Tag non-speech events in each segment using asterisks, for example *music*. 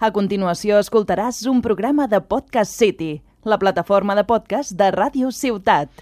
A continuació escoltaràs un programa de Podcast City, la plataforma de podcast de Ràdio Ciutat.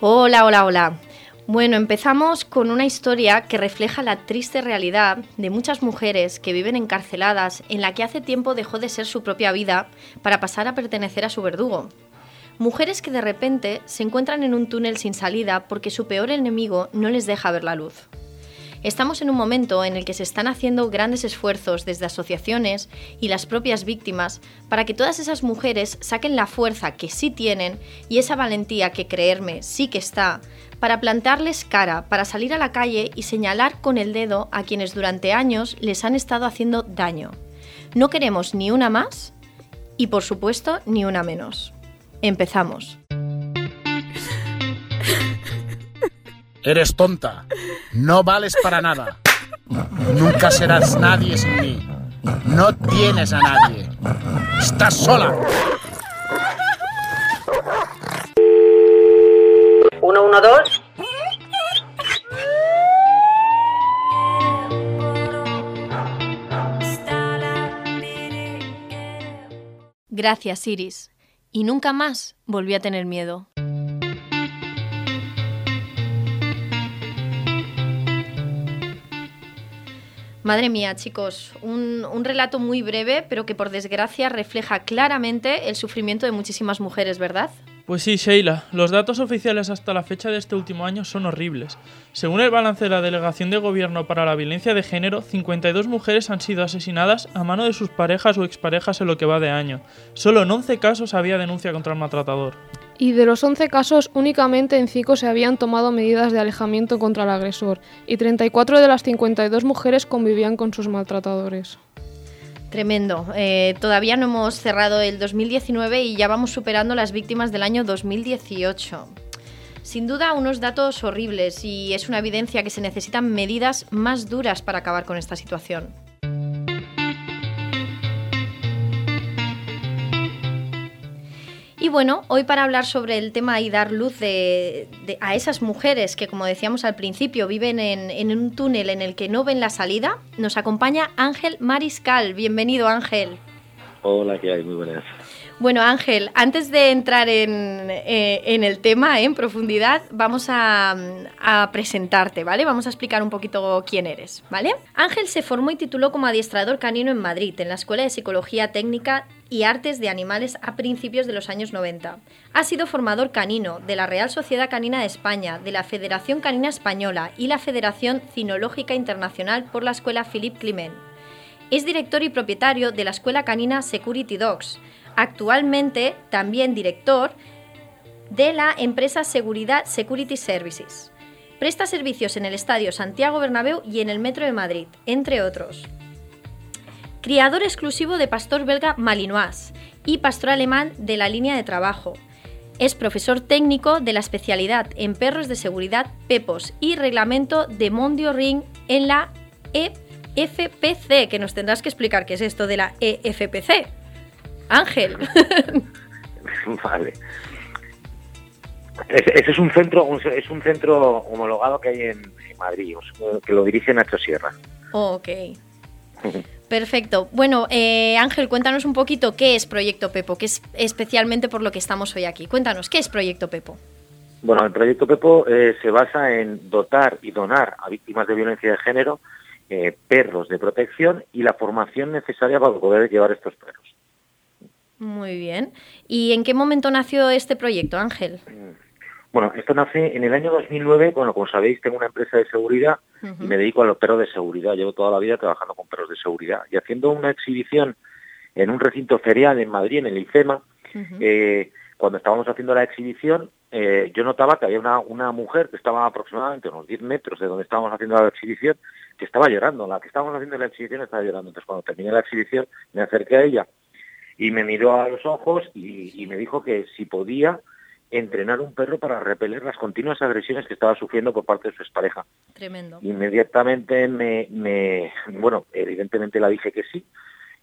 Hola, hola, hola. Bueno, empezamos con una historia que refleja la triste realidad de muchas mujeres que viven encarceladas en la que hace tiempo dejó de ser su propia vida para pasar a pertenecer a su verdugo. Mujeres que de repente se encuentran en un túnel sin salida porque su peor enemigo no les deja ver la luz. Estamos en un momento en el que se están haciendo grandes esfuerzos desde asociaciones y las propias víctimas para que todas esas mujeres saquen la fuerza que sí tienen y esa valentía que creerme sí que está para plantarles cara, para salir a la calle y señalar con el dedo a quienes durante años les han estado haciendo daño. No queremos ni una más y por supuesto ni una menos. Empezamos. Eres tonta. No vales para nada. Nunca serás nadie sin mí. No tienes a nadie. Estás sola. 112. Gracias, Iris. Y nunca más volví a tener miedo. Madre mía, chicos, un, un, relato muy breve, pero que por desgracia refleja claramente el sufrimiento de muchísimas mujeres, ¿verdad? Pues sí, Sheila, los datos oficiales hasta la fecha de este último año son horribles. Según el balance de la Delegación de Gobierno para la Violencia de Género, 52 mujeres han sido asesinadas a mano de sus parejas o exparejas en lo que va de año. Solo en 11 casos había denuncia contra el maltratador. Y de los 11 casos, únicamente en 5 se habían tomado medidas de alejamiento contra el agresor, y 34 de las 52 mujeres convivían con sus maltratadores. Tremendo. Eh, todavía no hemos cerrado el 2019 y ya vamos superando las víctimas del año 2018. Sin duda, unos datos horribles y es una evidencia que se necesitan medidas más duras para acabar con esta situación. Y bueno, hoy para hablar sobre el tema y dar luz de, de, a esas mujeres que, como decíamos al principio, viven en, en, un túnel en el que no ven la salida, nos acompaña Ángel Mariscal. Bienvenido, Ángel. Hola, ¿qué hay? Muy buenas. Bueno, Ángel, antes de entrar en, eh, en el tema eh, en profundidad, vamos a, a, presentarte, ¿vale? Vamos a explicar un poquito quién eres, ¿vale? Ángel se formó y tituló como adiestrador canino en Madrid, en la Escuela de Psicología Técnica y Artes de Animales a principios de los años 90. Ha sido formador canino de la Real Sociedad Canina de España, de la Federación Canina Española y la Federación Cinológica Internacional por la Escuela Philippe Climent. Es director y propietario de la Escuela Canina Security Dogs. Actualmente también director de la empresa Seguridad Security Services. Presta servicios en el Estadio Santiago Bernabéu y en el Metro de Madrid, entre otros criador exclusivo de pastor belga malinois y pastor alemán de la línea de trabajo. Es profesor técnico de la especialidad en perros de seguridad Pepos y reglamento de Mondio Ring en la EFPC, que nos tendrás que explicar qué es esto de la EFPC. Ángel. *laughs* Vale. Ese es un centro, es un centro homologado que hay en Madrid, que lo dirige Nacho Sierra. Oh, ok. *laughs* Perfecto. Bueno, eh, Ángel, cuéntanos un poquito qué es Proyecto Pepo, que es especialmente por lo que estamos hoy aquí. Cuéntanos, ¿qué es Proyecto Pepo? Bueno, el Proyecto Pepo eh, se basa en dotar y donar a víctimas de violencia de género eh, perros de protección y la formación necesaria para poder llevar estos perros. Muy bien. ¿Y en qué momento nació este proyecto, Ángel? Bueno, esto nace en el año 2009. Bueno, como sabéis, tengo una empresa de seguridad uh -huh. y me dedico a los perros de seguridad. Llevo toda la vida trabajando con perros de seguridad y haciendo una exhibición en un recinto ferial en Madrid, en el IFEMA. Uh -huh. eh, cuando estábamos haciendo la exhibición, eh, yo notaba que había una, una mujer que estaba aproximadamente a unos 10 metros de donde estábamos haciendo la exhibición, que estaba llorando. La que estábamos haciendo la exhibición estaba llorando. Entonces, cuando terminé la exhibición, me acerqué a ella y me miró a los ojos y, y me dijo que si podía entrenar un perro para repeler las continuas agresiones que estaba sufriendo por parte de su expareja. Tremendo. Inmediatamente me, me, bueno, evidentemente la dije que sí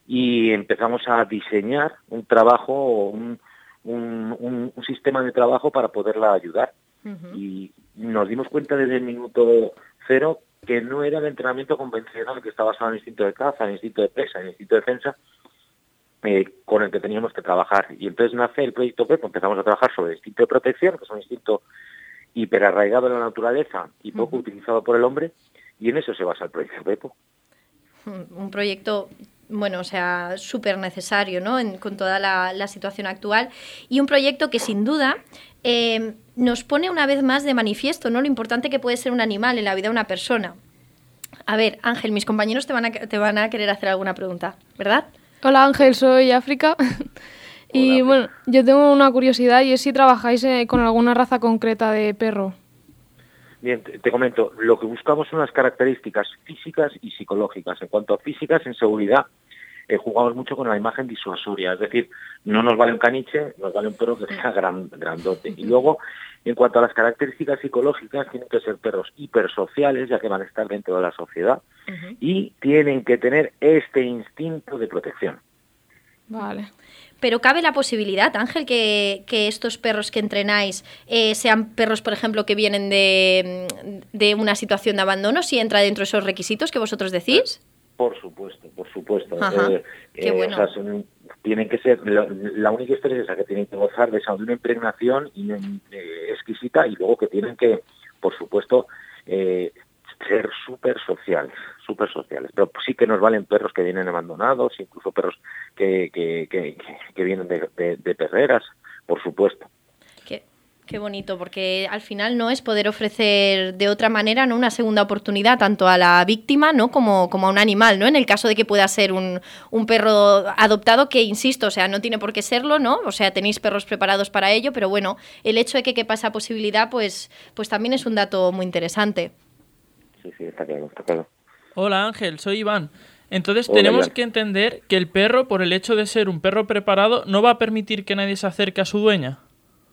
y empezamos a diseñar un trabajo, un, un, un, un sistema de trabajo para poderla ayudar. Y nos dimos cuenta desde el minuto cero que no era el entrenamiento convencional que está basado en el instinto de caza, en el instinto de presa, en el instinto de defensa, eh, con el que teníamos que trabajar. Y entonces nace el proyecto PEP, empezamos a trabajar sobre el instinto de protección, que es un instinto hiperarraigado en la naturaleza y poco utilizado por el hombre, y en eso se basa el proyecto PEPO. un proyecto, bueno, o sea, súper necesario, ¿no? En- con toda la, la situación actual. Y un proyecto que sin duda eh, nos pone una vez más de manifiesto, ¿no? Lo importante que puede ser un animal en la vida de una persona. A ver, Ángel, mis compañeros te van a, te van a querer hacer alguna pregunta, ¿verdad? Hola Ángel, soy África. *laughs* y Hola, bueno, yo tengo una curiosidad y es si trabajáis eh, con alguna raza concreta de perro. Bien, te, te comento, lo que buscamos son las características físicas y psicológicas. En cuanto a físicas, en seguridad, eh, jugamos mucho con la imagen disuasoria, es decir, no nos vale un caniche, nos vale un perro que sea gran, grandote. Y luego, en cuanto a las características psicológicas, tienen que ser perros hipersociales, ya que van a estar dentro de la sociedad, y tienen que tener este instinto de protección. Vale. Pero cabe la posibilidad, Ángel, que, que estos perros que entrenáis eh, sean perros, por ejemplo, que vienen de, de una situación de abandono, si entra dentro de esos requisitos que vosotros decís. Por supuesto, por supuesto. Eh, eh, o sea, son- tienen que ser, la única historia es esa, que tienen que gozar de, esa, de una impregnación y, eh, exquisita y luego que tienen que, por supuesto, eh, ser súper sociales, súper sociales. Pero sí que nos valen perros que vienen abandonados, incluso perros que, que, que, que- que vienen de, de- de perreras, por supuesto. Qué, bonito, porque al final no es poder ofrecer de otra manera ¿no? una segunda oportunidad tanto a la víctima ¿no? como, como a un animal, ¿no? En el caso de que pueda ser un, un perro adoptado, que insisto, o sea, no tiene por qué serlo, ¿no? O sea, tenéis perros preparados para ello, pero bueno, el hecho de que quepa esa posibilidad, pues, pues también es un dato muy interesante. Sí, sí, está claro, está claro. Hola Ángel, soy Iván. Entonces Hola, tenemos Iván. que entender que el perro, por el hecho de ser un perro preparado, no va a permitir que nadie se acerque a su dueña.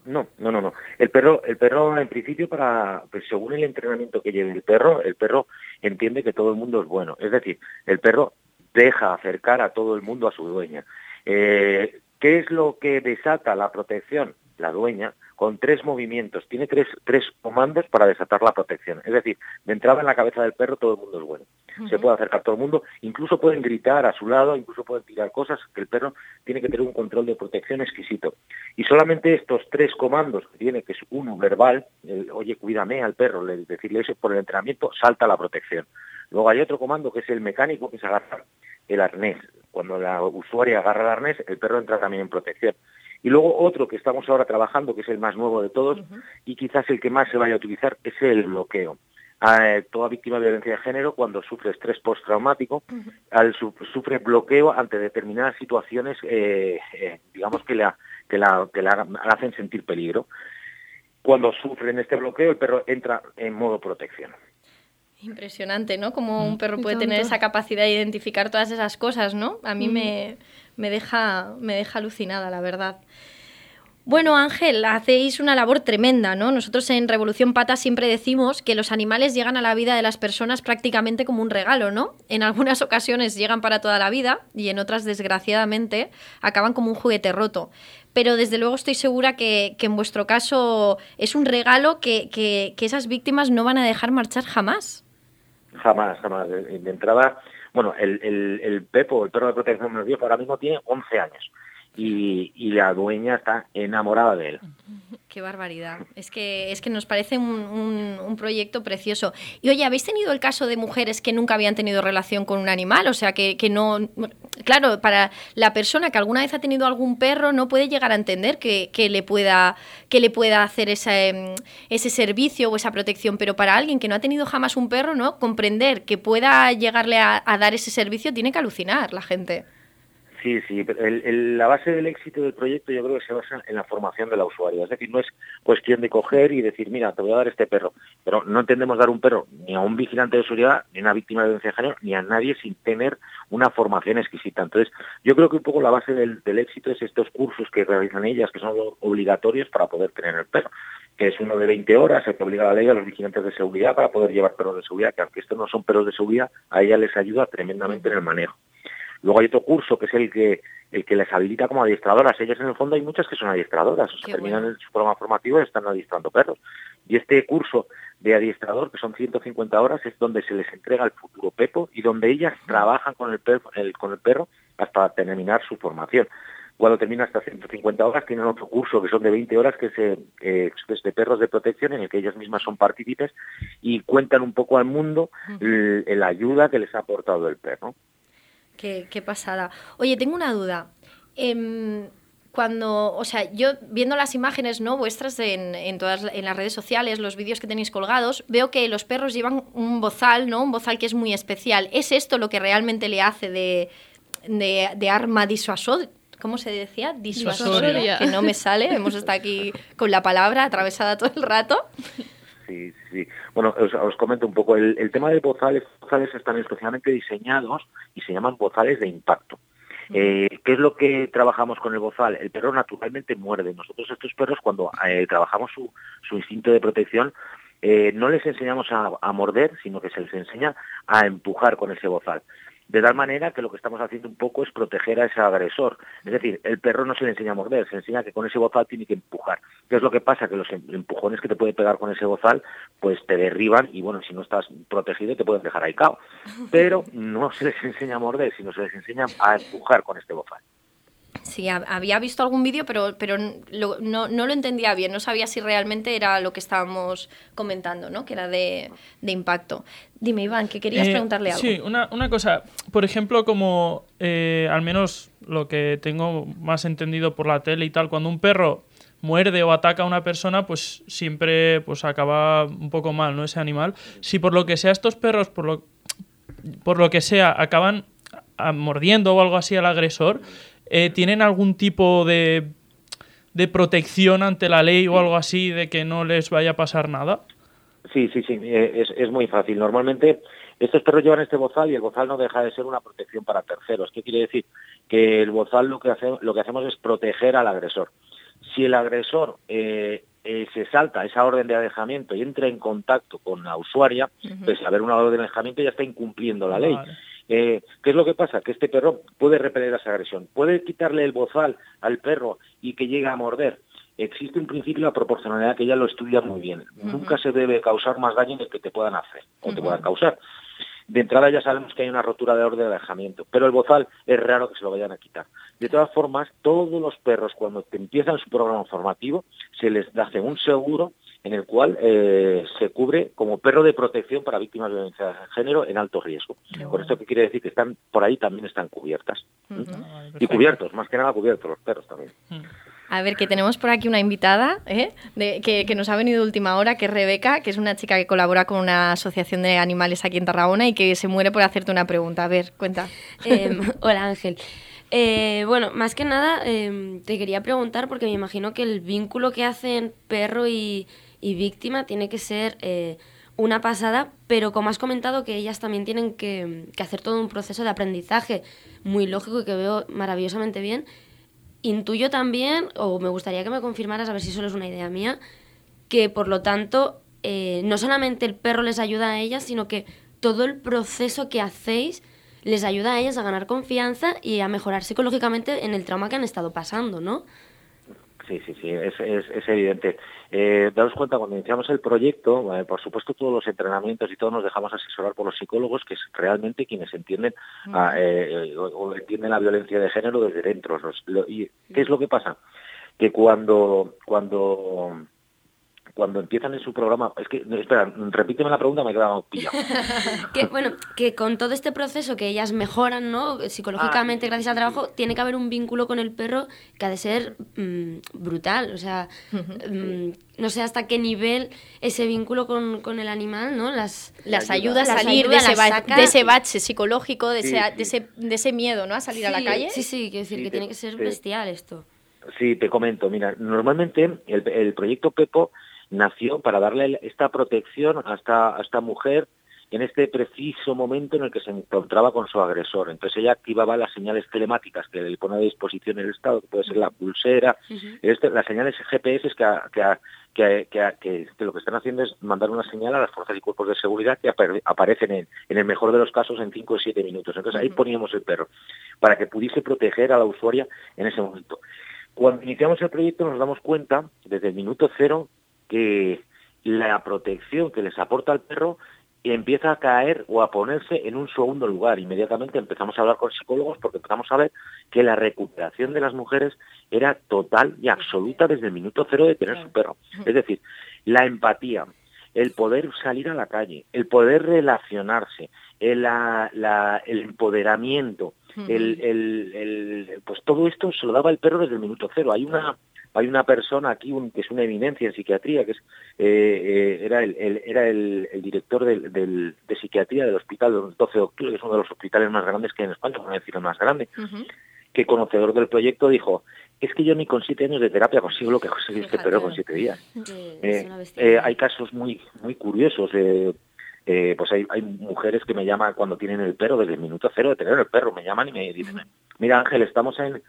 No, no, no, no. El perro, el perro en principio para, pues según el entrenamiento que lleve el perro, el perro entiende que todo el mundo es bueno. Es decir, el perro deja acercar a todo el mundo a su dueña. Eh, ¿Qué es lo que desata la protección? La dueña con tres movimientos. Tiene tres, tres comandos para desatar la protección. Es decir, de entrada en la cabeza del perro todo el mundo es bueno. Se puede acercar todo el mundo, incluso pueden gritar a su lado, incluso pueden tirar cosas, que el perro tiene que tener un control de protección exquisito. Y solamente estos tres comandos que tiene, que es uno verbal, el, oye, cuídame al perro, le- decirle eso por el entrenamiento, salta la protección. Luego hay otro comando que es el mecánico, que es agarrar el arnés. Cuando la usuaria agarra el arnés, el perro entra también en protección. Y luego otro que estamos ahora trabajando, que es el más nuevo de todos, y quizás el que más se vaya a utilizar, es el bloqueo. Eh, toda víctima de violencia de género, cuando sufre estrés postraumático, al su- sufre bloqueo ante determinadas situaciones, eh, eh, digamos, que la, que, la, que la la hacen sentir peligro. Cuando sufren este bloqueo, el perro entra en modo protección. Impresionante, ¿no? Como un perro puede tener esa capacidad de identificar todas esas cosas, ¿no? A mí me, me, deja, me deja alucinada, la verdad. Bueno, Ángel, hacéis una labor tremenda, ¿no? Nosotros en Revolución Pata siempre decimos que los animales llegan a la vida de las personas prácticamente como un regalo, ¿no? En algunas *laughs* ocasiones llegan para toda la vida y en otras, desgraciadamente, acaban como un juguete roto. Pero desde luego estoy segura que, que en vuestro caso es un regalo que, que- que esas víctimas no van a dejar marchar jamás. Jamás, jamás. De, de entrada, bueno, el, el, el Pepo, el perro de protección más viejo, ahora mismo tiene 11 años. Y, y la dueña está enamorada de él. *laughs* Qué barbaridad. Es que, es que nos parece un, un- un proyecto precioso. Y oye, ¿habéis tenido el caso de mujeres que nunca habían tenido relación con un animal? O sea, que, que no... Claro, para la persona que alguna vez ha tenido algún perro no puede llegar a entender que, que le, pueda, que le pueda hacer esa, em, ese servicio o esa protección, pero para alguien que no ha tenido jamás un perro, ¿no? Comprender que pueda llegarle a, a dar ese servicio tiene que alucinar la gente. Sí, sí, la base del éxito del proyecto yo creo que se basa en la formación de la usuaria. Es decir, no es cuestión de coger y decir, mira, te voy a dar este perro. Pero no entendemos dar un perro ni a un vigilante de seguridad, ni a una víctima de violencia de género, ni a nadie sin tener una formación exquisita. Entonces, yo creo que un poco la base del, éxito es estos cursos que realizan ellas, que son obligatorios para poder tener el perro que es uno de 20 horas, el que obliga la ley a los vigilantes de seguridad para poder llevar perros de seguridad, que aunque estos no son perros de seguridad, a ella les ayuda tremendamente en el manejo. Luego hay otro curso que es el que el que les habilita como adiestradoras. Ellas en el fondo hay muchas que son adiestradoras, o sea, terminan su programa formativo y están adiestrando perros. Y este curso de adiestrador, que son 150 horas, es donde se les entrega el futuro Pepo y donde ellas trabajan con el, perro, con el perro hasta terminar su formación. Cuando termina hasta 150 horas, tienen otro curso que son de 20 horas, que es, eh, de perros de protección, en el que ellas mismas son partícipes y cuentan un poco al mundo la ayuda que les ha aportado el perro. Qué, pasada. Oye, tengo una duda. Em, cuando, o sea, yo viendo las imágenes no vuestras en, todas en las redes sociales, los vídeos que tenéis colgados, veo que los perros llevan un bozal, ¿no? Un bozal que es muy especial. ¿Es esto lo que realmente le hace de, de, arma disuasoria? ¿Cómo se decía? Disuasoria. Que no me sale. Hemos estado aquí con la palabra atravesada todo el rato. Sí, sí. Bueno, os, comento un poco. El, tema de bozales, bozales están especialmente diseñados y se llaman bozales de impacto. Eh, ¿Qué es lo que trabajamos con el bozal? El perro naturalmente muerde. Nosotros estos perros, cuando eh, trabajamos su, su, instinto de protección, eh, no les enseñamos a, a, morder, sino que se les enseña a empujar con ese bozal de tal manera que lo que estamos haciendo un poco es proteger a ese agresor. Es decir, el perro no se le enseña a morder, se enseña que con ese bozal tiene que empujar. ¿Qué es lo que pasa? Que los em-, empujones que te puede pegar con ese bozal, pues te derriban y bueno, si no estás protegido te pueden dejar ahí cao. Pero no se les enseña a morder, sino se les enseña a empujar con este bozal. Sí, había visto algún vídeo, pero, pero no, lo entendía bien, no sabía si realmente era lo que estábamos comentando, ¿no? que era de, impacto. Dime, Iván, que querías eh, preguntarle algo. Sí, una, cosa, por ejemplo, como eh, al menos lo que tengo más entendido por la tele y tal, cuando un perro muerde o ataca a una persona, pues siempre pues acaba un poco mal, ¿no? Ese animal. Si por lo que sea estos perros, por lo, por lo que sea, acaban mordiendo o algo así al agresor, eh, ¿tienen algún tipo de, de protección ante la ley o algo así de que no les vaya a pasar nada? Sí, sí, sí, eh, es, es muy fácil. Normalmente estos perros llevan este bozal y el bozal no deja de ser una protección para terceros. ¿Qué quiere decir? Que el bozal lo que, hace, lo que hacemos es proteger al agresor. Si el agresor eh, se salta esa orden de alejamiento y entra en contacto con la usuaria, pues al haber una orden de alejamiento ya está incumpliendo la ley. Eh, ¿Qué es lo que pasa? Que este perro puede repeler esa agresión, puede quitarle el bozal al perro y que llegue a morder. Existe un principio de proporcionalidad que ya lo estudia muy bien. Nunca se debe causar más daño del que te puedan hacer o te puedan causar. De entrada ya sabemos que hay una rotura de orden de alejamiento, pero el bozal es raro que se lo vayan a quitar. De todas formas, todos los perros cuando te empiezan su programa formativo se les hace un seguro en el cual eh, se cubre como perro de protección para víctimas de violencia de género en alto riesgo. Por esto que quiere decir que están por ahí también están cubiertas. Y cubiertos, más que nada cubiertos los perros también. A ver, que tenemos por aquí una invitada ¿eh? que, que, nos ha venido de última hora, que es Rebeca, que es una chica que colabora con una asociación de animales aquí en Tarragona y que se muere por hacerte una pregunta. A ver, cuenta. Em, *laughs* hola Ángel. Eh, bueno, más que nada em, te quería preguntar porque me imagino que el vínculo que hacen perro y, y víctima tiene que ser eh, una pasada, pero como has comentado que ellas también tienen que, hacer todo un proceso de aprendizaje muy lógico y que veo maravillosamente bien, intuyo también, o me gustaría que me confirmaras, a ver si solo es una idea mía, que por lo tanto eh, no solamente el perro les ayuda a ellas, sino que todo el proceso que hacéis les ayuda a ellas a ganar confianza y a mejorar psicológicamente en el trauma que han estado pasando, ¿no? Sí, sí, sí, es, es, evidente. Eh, daos cuenta, cuando iniciamos el proyecto, eh, por supuesto todos los entrenamientos y todo nos dejamos asesorar por los psicólogos, que es realmente quienes entienden eh, o, entienden la violencia de género desde dentro. ¿Y qué es lo que pasa? Que cuando, cuando cuando empiezan en su programa, es que, espera, repíteme la pregunta, me he quedado pillado. *laughs* que, bueno, que con todo este proceso que ellas mejoran, ¿no? Psicológicamente, Ah, gracias al trabajo, tiene que haber un vínculo con el perro que ha de ser mm, brutal, o sea, mm, no sé hasta qué nivel ese vínculo con, con el animal, ¿no? Las, Las ayuda. ayuda a Las salir ayuda, de, ese las ba- saca. de ese bache psicológico, de, Sí, ese, sí. de, ese, de ese miedo, ¿no? A salir a la calle. Sí, sí, quiero decir Sí, que te- tiene que ser te- bestial esto. Sí, te comento. Mira, normalmente el, el proyecto Pepo nació para darle esta protección a esta, a esta mujer en este preciso momento en el que se encontraba con su agresor. Entonces ella activaba las señales telemáticas que le pone a disposición el Estado, que puede ser la pulsera, este- las señales GPS que, que lo que están haciendo es mandar una señal a las fuerzas y cuerpos de seguridad que apare- aparecen en, en el mejor de los casos en 5 o 7 minutos. Entonces ahí poníamos el perro para que pudiese proteger a la usuaria en ese momento. Cuando iniciamos el proyecto nos damos cuenta desde el minuto cero que la protección que les aporta el perro empieza a caer o a ponerse en un segundo lugar. Inmediatamente empezamos a hablar con psicólogos porque empezamos a ver que la recuperación de las mujeres era total y absoluta desde el minuto cero de tener su perro. Es decir, la empatía, el poder salir a la calle, el poder relacionarse, el, la- la- el empoderamiento, el, el- el- pues todo esto se lo daba el perro desde el minuto cero. Hay una hay una persona aquí un- que es una eminencia en psiquiatría, que es eh, eh, era el, el- era el, el director del, del- de psiquiatría del hospital 12 de octubre, que es uno de los hospitales más grandes que hay en España, por no decir el más grande, que conocedor del proyecto dijo, es que yo ni con siete años de terapia consigo lo que conseguí este perro con siete días. Eh, eh, hay casos muy muy curiosos. eh, pues hay, hay mujeres que me llaman cuando tienen el perro, desde el minuto cero de tener el perro, me llaman y me dicen, mira Ángel, estamos en-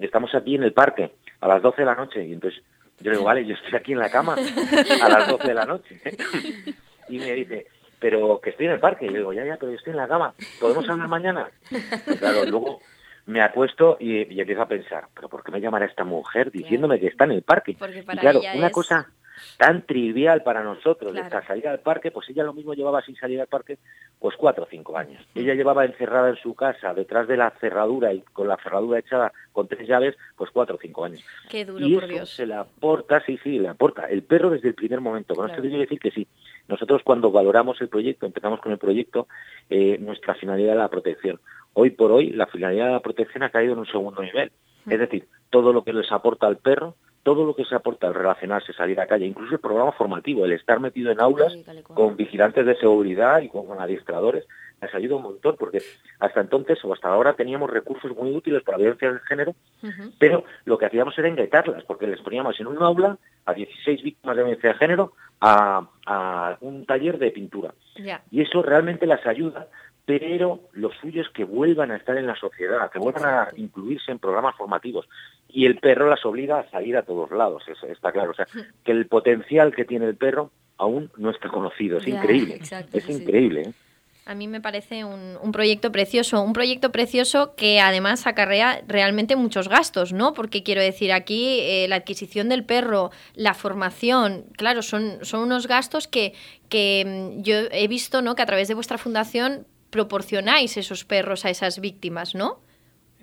estamos aquí en el parque a las 12 de la noche. Y entonces yo le digo, vale, yo estoy aquí en la cama *laughs* a las 12 de la noche. *laughs* y me dice, pero que estoy en el parque. Y yo digo, ya, ya, pero yo estoy en la cama. ¿Podemos hablar mañana? Y claro, luego me acuesto y, y empiezo a pensar, pero ¿por qué me llamará esta mujer diciéndome que está en el parque? Porque Y para claro, ella una es- cosa tan trivial para nosotros, Claro. esta salir al parque, pues ella lo mismo llevaba sin salir al parque, pues cuatro o cinco años. Ella llevaba encerrada en su casa, detrás de la cerradura y con la cerradura echada con tres llaves, pues cuatro o cinco años. Qué duro, y por eso Dios. se le aporta, sí, sí, le aporta el perro desde el primer momento. Con esto Claro. quiero decir que sí. Nosotros cuando valoramos el proyecto, empezamos con el proyecto, eh, nuestra finalidad era la protección. Hoy por hoy, la finalidad de la protección ha caído en un segundo nivel. Es decir, todo lo que les aporta al perro, todo lo que se aporta al relacionarse, salir a calle, incluso el programa formativo, el estar metido en aulas con vigilantes de seguridad y con, con adiestradores, les ayuda un montón, porque hasta entonces o hasta ahora teníamos recursos muy útiles para violencia de género, pero lo que hacíamos era engretarlas, porque les poníamos en un aula a 16 víctimas de violencia de género a, a un taller de pintura. Y eso realmente las ayuda, pero lo suyo es que vuelvan a estar en la sociedad, que vuelvan a incluirse en programas formativos. Y el perro las obliga a salir a todos lados, eso está claro. O sea, que el potencial que tiene el perro aún no está conocido, es Ya, increíble. exacto, es sí, increíble. ¿eh? A mí me parece un, un proyecto precioso, un proyecto precioso que además acarrea realmente muchos gastos, ¿no? Porque quiero decir, aquí eh, la adquisición del perro, la formación, claro, son, son unos gastos que, que mm, yo he visto, ¿no? Que a través de vuestra fundación proporcionáis esos perros a esas víctimas, ¿no?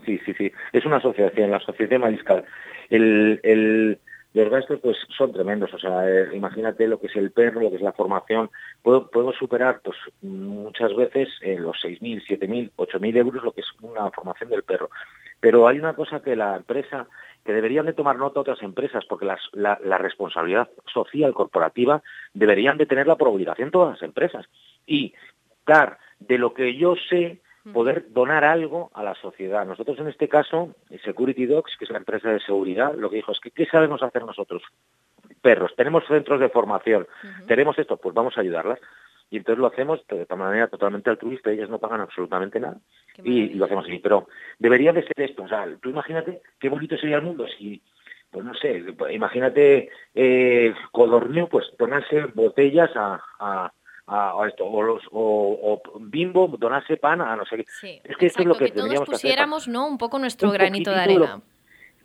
Sí, sí, sí. Es una asociación, la Asociación Mariscal. El, los gastos pues son tremendos. O sea, eh, imagínate lo que es el perro, lo que es la formación. Puedo, puedo superar pues muchas veces eh, los 6.000, 7.000, 8.000 euros lo que es una formación del perro. Pero hay una cosa que la empresa, que deberían de tomar nota otras empresas, porque las- la, la responsabilidad social corporativa deberían de tenerla por obligación todas las empresas. Y dar de lo que yo sé poder donar algo a la sociedad. Nosotros en este caso, Security Dogs, que es la empresa de seguridad, lo que dijo es que ¿qué sabemos hacer nosotros? Perros, tenemos centros de formación, tenemos esto, pues vamos a ayudarlas. Y entonces lo hacemos de manera totalmente altruista, ellas no pagan absolutamente nada. Y, lo hacemos así. Pero debería de ser esto. O sea, tú imagínate qué bonito sería el mundo si, pues no sé, imagínate eh, Codornio, pues donarse botellas a, a, a- a esto, o, los, o, o Bimbo donarse pan a no sé qué. Sí, es que esto es lo exacto, que, todos que hacer. pusiéramos, ¿no? Un poco nuestro Un granito de poquitito de lo- arena.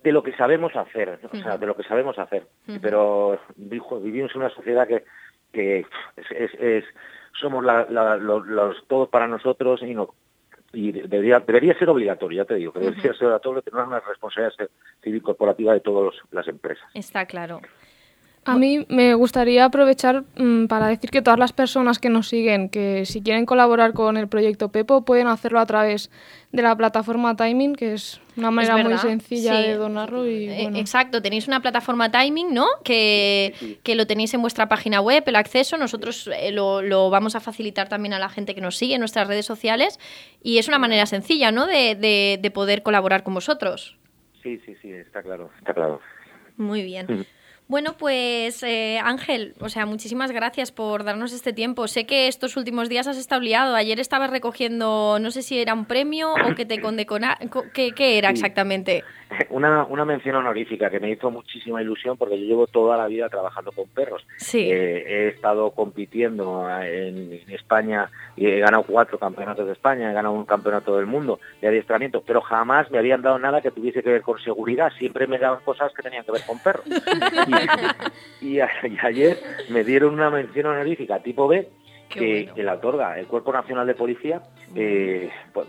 de lo que sabemos hacer, o sea, de lo que sabemos hacer. Pero vivimos en una sociedad que, que es, es- es- somos la- la- los, los todos para nosotros y no y debería debería ser obligatorio, ya te digo, que debería ser obligatorio tener una responsabilidad civil corporativa de todas las empresas. Está claro. A mí me gustaría aprovechar mm, para decir que todas las personas que nos siguen, que si quieren colaborar con el proyecto Pepo, pueden hacerlo a través de la plataforma Timing, que es una manera muy sencilla sí. de donarlo. Y, Eh, bueno. Exacto, tenéis una plataforma Timing, ¿no? Que, que lo tenéis en vuestra página web, el acceso. Nosotros eh, lo, lo vamos a facilitar también a la gente que nos sigue en nuestras redes sociales. Y es una manera sencilla, ¿no? De, de- de poder colaborar con vosotros. Sí, sí, sí, está claro, está claro. Muy bien. Bueno, pues eh, Ángel, o sea, muchísimas gracias por darnos este tiempo. Sé que estos últimos días has estado liado. Ayer estabas recogiendo, no sé si era un premio o que te condecona... co- ¿Qué, qué era Sí. exactamente? *laughs* Una, una mención honorífica que me hizo muchísima ilusión porque yo llevo toda la vida trabajando con perros. Sí. Eh, he estado compitiendo en, en España y he ganado cuatro campeonatos de España, he ganado un campeonato del mundo de adiestramiento, pero jamás me habían dado nada que tuviese que ver con seguridad. Siempre me daban cosas que tenían que ver con perros. Y, *laughs* *laughs* y ayer me dieron una mención honorífica tipo B que, bueno. que la otorga el Cuerpo Nacional de Policía eh, por,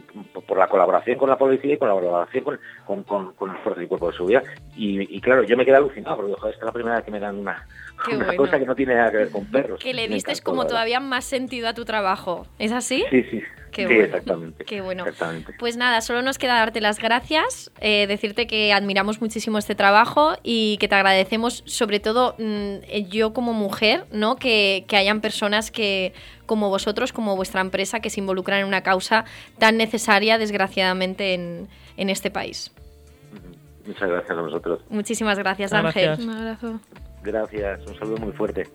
por la colaboración con la policía y con la colaboración con, con, con, con las fuerzas del Cuerpo de Seguridad. Y, y claro, yo me quedé alucinado porque joder, esta es la primera vez que me dan una, *laughs* una bueno. cosa que no tiene nada que ver con perros. Que le diste encantó, como todavía más sentido a tu trabajo. ¿Es así? Sí, sí. Qué sí, bueno. exactamente. Qué bueno. Exactamente. Pues nada, solo nos queda darte las gracias, eh, decirte que admiramos muchísimo este trabajo y que te agradecemos, sobre todo mm, yo como mujer, ¿no? Que, que hayan personas que, como vosotros, como vuestra empresa, que se involucran en una causa tan necesaria, desgraciadamente, en, en este país. Muchas gracias a vosotros. Muchísimas gracias, Muchas Ángel. gracias. Un abrazo. Gracias. Un saludo muy fuerte.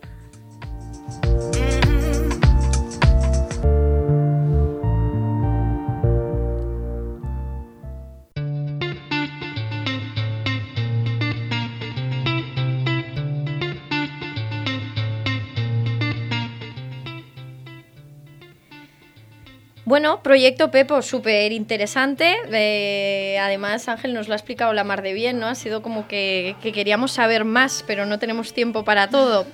Bueno, proyecto Pepo, súper interesante. Eh, además, Ángel nos lo ha explicado la mar de bien, ¿no? Ha sido como que, que queríamos saber más, pero no tenemos tiempo para todo.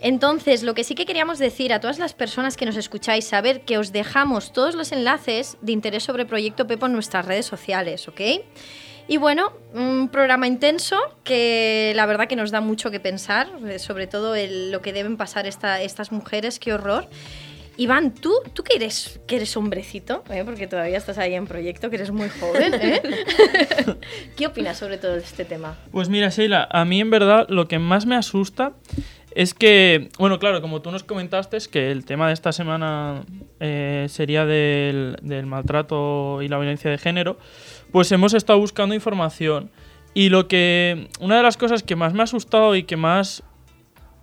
Entonces, lo que sí que queríamos decir a todas las personas que nos escucháis, saber que os dejamos todos los enlaces de interés sobre Proyecto Pepo en nuestras redes sociales, ¿ok? Y bueno, un programa intenso que la verdad que nos da mucho que pensar, eh, sobre todo el- lo que deben pasar esta- estas mujeres, qué horror. Iván, tú, tú que eres, que eres hombrecito, ¿eh? porque todavía estás ahí en proyecto, que eres muy joven, ¿eh? *laughs* ¿qué opinas sobre todo este tema? Pues mira, Sheila, a mí en verdad lo que más me asusta es que, bueno, claro, como tú nos comentaste, es que el tema de esta semana eh, sería del, del maltrato y la violencia de género, pues hemos estado buscando información. Y lo que. Una de las cosas que más me ha asustado y que más.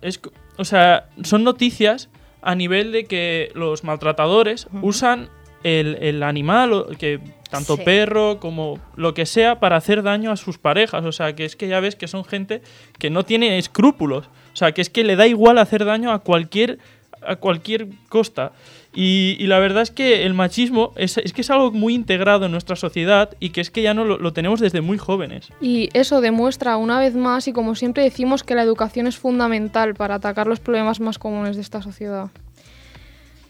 Es, o sea, son noticias a nivel de que los maltratadores usan el, el animal, que tanto Sí. perro como lo que sea, para hacer daño a sus parejas. O sea, que es que ya ves que son gente que no tiene escrúpulos. O sea, que es que le da igual hacer daño a cualquier, a cualquier costa. Y, y la verdad es que el machismo es, es que es algo muy integrado en nuestra sociedad y que es que ya no lo, lo tenemos desde muy jóvenes. Y eso demuestra una vez más, y como siempre decimos, que la educación es fundamental para atacar los problemas más comunes de esta sociedad.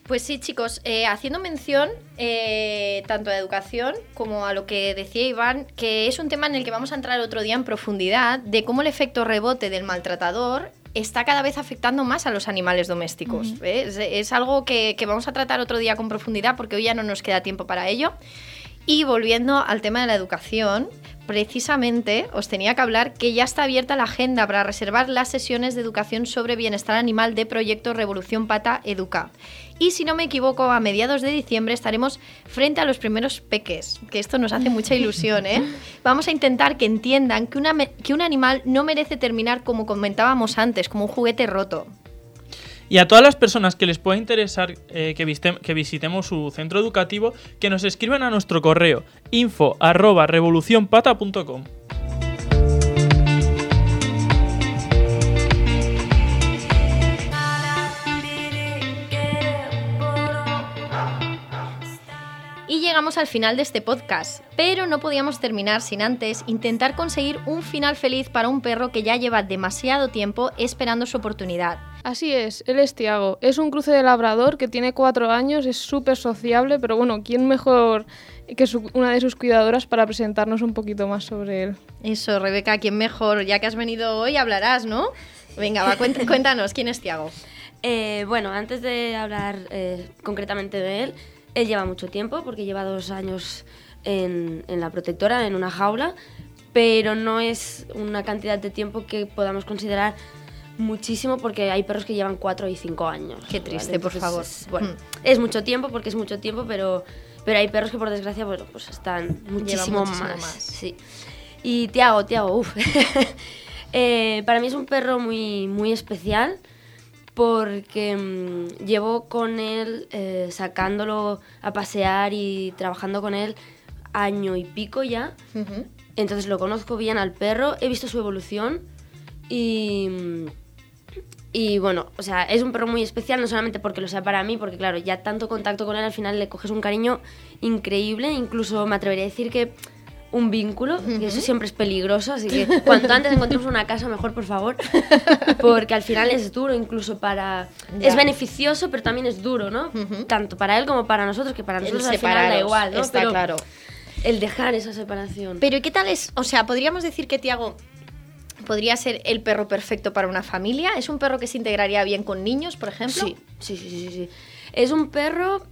Pues sí, chicos, eh, haciendo mención eh, tanto a educación como a lo que decía Iván, que es un tema en el que vamos a entrar otro día en profundidad, de cómo el efecto rebote del maltratador está cada vez afectando más a los animales domésticos. ¿eh? Es, es algo que, que vamos a tratar otro día con profundidad porque hoy ya no nos queda tiempo para ello. Y volviendo al tema de la educación, precisamente os tenía que hablar que ya está abierta la agenda para reservar las sesiones de educación sobre bienestar animal de Proyecto Revolución Pata Educa. Y si no me equivoco, a mediados de diciembre estaremos frente a los primeros peques, que esto nos hace mucha ilusión, ¿eh? *laughs* Vamos a intentar que entiendan que, una que un animal no merece terminar como comentábamos antes, como un juguete roto. Y a todas las personas que les pueda interesar eh, que, visitemos su centro educativo, que nos escriban a nuestro correo info. Y llegamos al final de este podcast, pero no podíamos terminar sin antes intentar conseguir un final feliz para un perro que ya lleva demasiado tiempo esperando su oportunidad. Así es, él es Tiago. Es un cruce de labrador que tiene cuatro años, es súper sociable, pero bueno, ¿quién mejor que su- una de sus cuidadoras para presentarnos un poquito más sobre él? Eso, Rebeca, ¿quién mejor? Ya que has venido hoy hablarás, ¿no? Venga, va, cuént- *laughs* cuéntanos, ¿quién es Tiago? Eh, bueno, antes de hablar eh, concretamente de él, él lleva mucho tiempo, porque lleva dos años en, en la protectora, en una jaula, pero no es una cantidad de tiempo que podamos considerar muchísimo, porque hay perros que llevan cuatro y cinco años. Qué triste, por favor. Es, bueno, Mm. es mucho tiempo, porque es mucho tiempo, pero, pero hay perros que por desgracia bueno, pues están muchísimo, muchísimo más. más. Sí. Y Tiago, Tiago, uff. *laughs* Eh, para mí es un perro muy, muy especial porque mm, llevo con él eh, sacándolo a pasear y trabajando con él año y pico ya. Entonces lo conozco bien al perro, he visto su evolución y, mm, y bueno, o sea, es un perro muy especial, no solamente porque lo sea para mí, porque claro, ya tanto contacto con él al final le coges un cariño increíble, incluso me atrevería a decir que un vínculo, que eso siempre es peligroso, así que cuanto antes encontremos una casa mejor, por favor, porque al final es duro incluso para... Ya. Es beneficioso, pero también es duro, ¿no? Tanto para él como para nosotros, que para El nosotros al final da igual, ¿no? está Pero claro. El dejar esa separación. Pero ¿y qué tal es? O sea, podríamos decir que Tiago podría ser el perro perfecto para una familia. ¿Es un perro que se integraría bien con niños, por ejemplo? Sí, sí, sí, sí, sí. Es un perro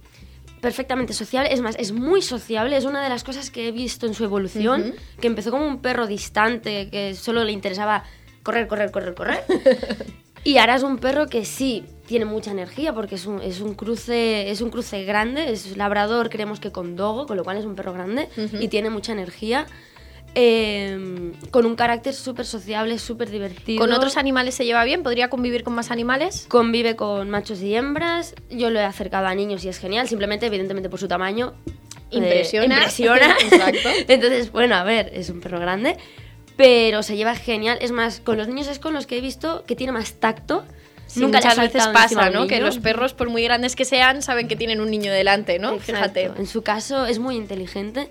perfectamente sociable, es más, es muy sociable, es una de las cosas que he visto en su evolución, Ujú. que empezó como un perro distante, que solo le interesaba correr, correr, correr, correr. *laughs* y ahora es un perro que sí tiene mucha energía porque es un, es un cruce es un cruce grande, es labrador, creemos que con dogo, con lo cual es un perro grande Ujú. y tiene mucha energía. Eh, con un carácter súper sociable, súper divertido. ¿Con otros animales se lleva bien? ¿Podría convivir con más animales? Convive con machos y hembras. Yo lo he acercado a niños y es genial. Simplemente, evidentemente, por su tamaño. eh, Impresiona. impresiona. *laughs* Exacto. *laughs* Entonces, bueno, a ver, es un perro grande. Pero se lleva genial. Es más, con los niños es con los que he visto que tiene más tacto. Sí, Nunca muchas veces pasa, ¿no? Que los perros, por muy grandes que sean, saben que tienen un niño delante, ¿no? Exacto. Fíjate. En su caso es muy inteligente.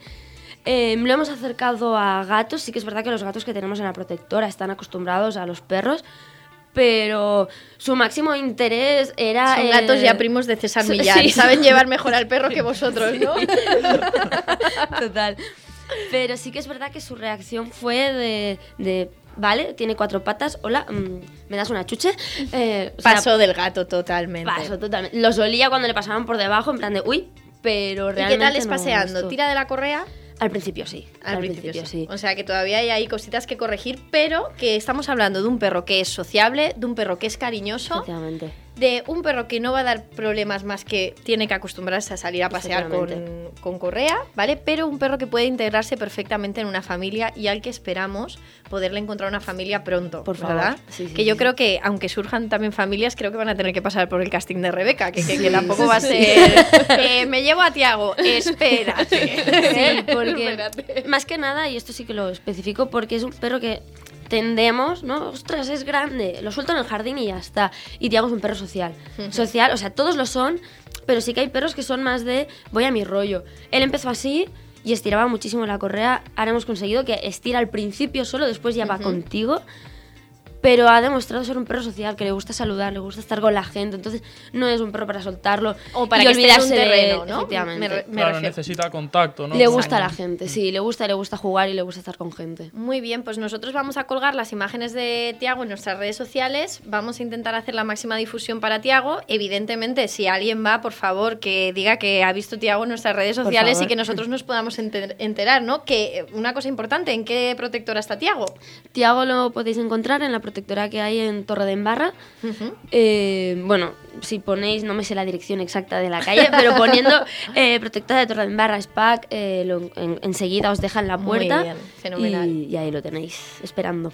Eh, lo hemos acercado a gatos. Sí que es verdad que los gatos que tenemos en la protectora están acostumbrados a los perros. Pero su máximo interés era. Son eh, gatos ya primos de César *laughs* sí, Millán. sí. Saben llevar mejor al perro que vosotros, ¿no? *laughs* Total. Pero sí que es verdad que su reacción fue de, de, vale, tiene cuatro patas, hola, mm, ¿me das una chuche? Eh, o sea, Paso del gato totalmente. paso totalmente. Los olía cuando le pasaban por debajo, en plan de, uy, pero ¿Y realmente qué tal es no paseando? ¿Tira de la correa? Al principio sí. Al, principio, sí. O sea que todavía hay ahí cositas que corregir, pero que estamos hablando de un perro que es sociable, de un perro que es cariñoso. De un perro que no va a dar problemas más que tiene que acostumbrarse a salir a pasear con, con correa, ¿vale? Pero un perro que puede integrarse perfectamente en una familia y al que esperamos poderle encontrar una familia pronto, Por favor. ¿verdad? Sí, sí, que yo sí. creo que, aunque surjan también familias, creo que van a tener que pasar por el casting de Rebeca, que, que- tampoco sí, va a ser... *laughs* eh, me llevo a Tiago, espérate. *laughs* Sí, porque *laughs* Espérate. más que nada, y esto sí que lo especifico, porque es un perro que tendemos, ¿no? Ostras, es grande, lo suelto en el jardín y ya está. Y Tiago es un perro social. Social, o sea, todos lo son, pero sí que hay perros que son más de voy a mi rollo. Él empezó así y estiraba muchísimo la correa. Ahora hemos conseguido que estira al principio solo, después ya va contigo. Pero ha demostrado ser un perro social, que le gusta saludar, le gusta estar con la gente. Entonces, no es un perro para soltarlo O para y que esté en un olvidarse de él, terreno, ¿no? efectivamente. Me me claro, refiero. necesita contacto, ¿no? Le gusta a la gente, sí, le gusta, le gusta jugar y le gusta estar con gente. Muy bien, pues nosotros vamos a colgar las imágenes de Tiago en nuestras redes sociales. Vamos a intentar hacer la máxima difusión para Tiago. Evidentemente, si alguien va, por favor, que diga que ha visto Tiago en nuestras redes sociales y que nosotros nos podamos enter- enterar, ¿no? Que una cosa importante, ¿en qué protectora está Tiago? Tiago lo podéis encontrar en la protectora que hay en Torre de Embarra. Eh, bueno, si ponéis, no me sé la dirección exacta de la calle, pero poniendo *laughs* eh, protectora de Torre de Embarra SPAC, eh, lo- en- enseguida os dejan la Muy puerta. bien, fenomenal. Y, y ahí lo tenéis, esperando.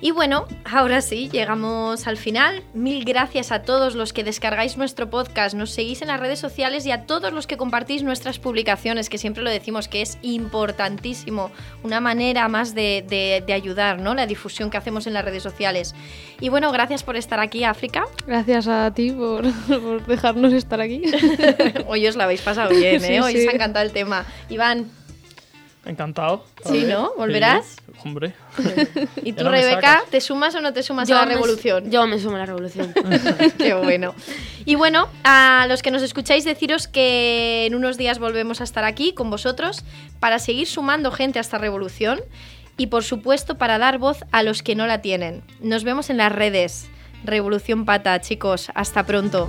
Y bueno, ahora sí, llegamos al final. Mil gracias a todos los que descargáis nuestro podcast, nos seguís en las redes sociales y a todos los que compartís nuestras publicaciones, que siempre lo decimos que es importantísimo, una manera más de, de- de ayudar, ¿no? La difusión que hacemos en las redes sociales. Y bueno, gracias por estar aquí, África. Gracias a ti por, *laughs* por dejarnos estar aquí. *laughs* Hoy os la habéis pasado bien, ¿eh? Sí, Hoy sí. os ha encantado el tema. Iván, Encantado. Sí, ¿no? ¿Volverás? Sí, hombre. *laughs* ¿Y tú, Rebeca, te sumas o no te sumas Yo a la me- revolución? Yo me sumo a la revolución. *laughs* Qué bueno. Y bueno, a los que nos escucháis, deciros que en unos días volvemos a estar aquí con vosotros para seguir sumando gente a esta revolución y, por supuesto, para dar voz a los que no la tienen. Nos vemos en las redes. Revolución Pata, chicos. Hasta pronto.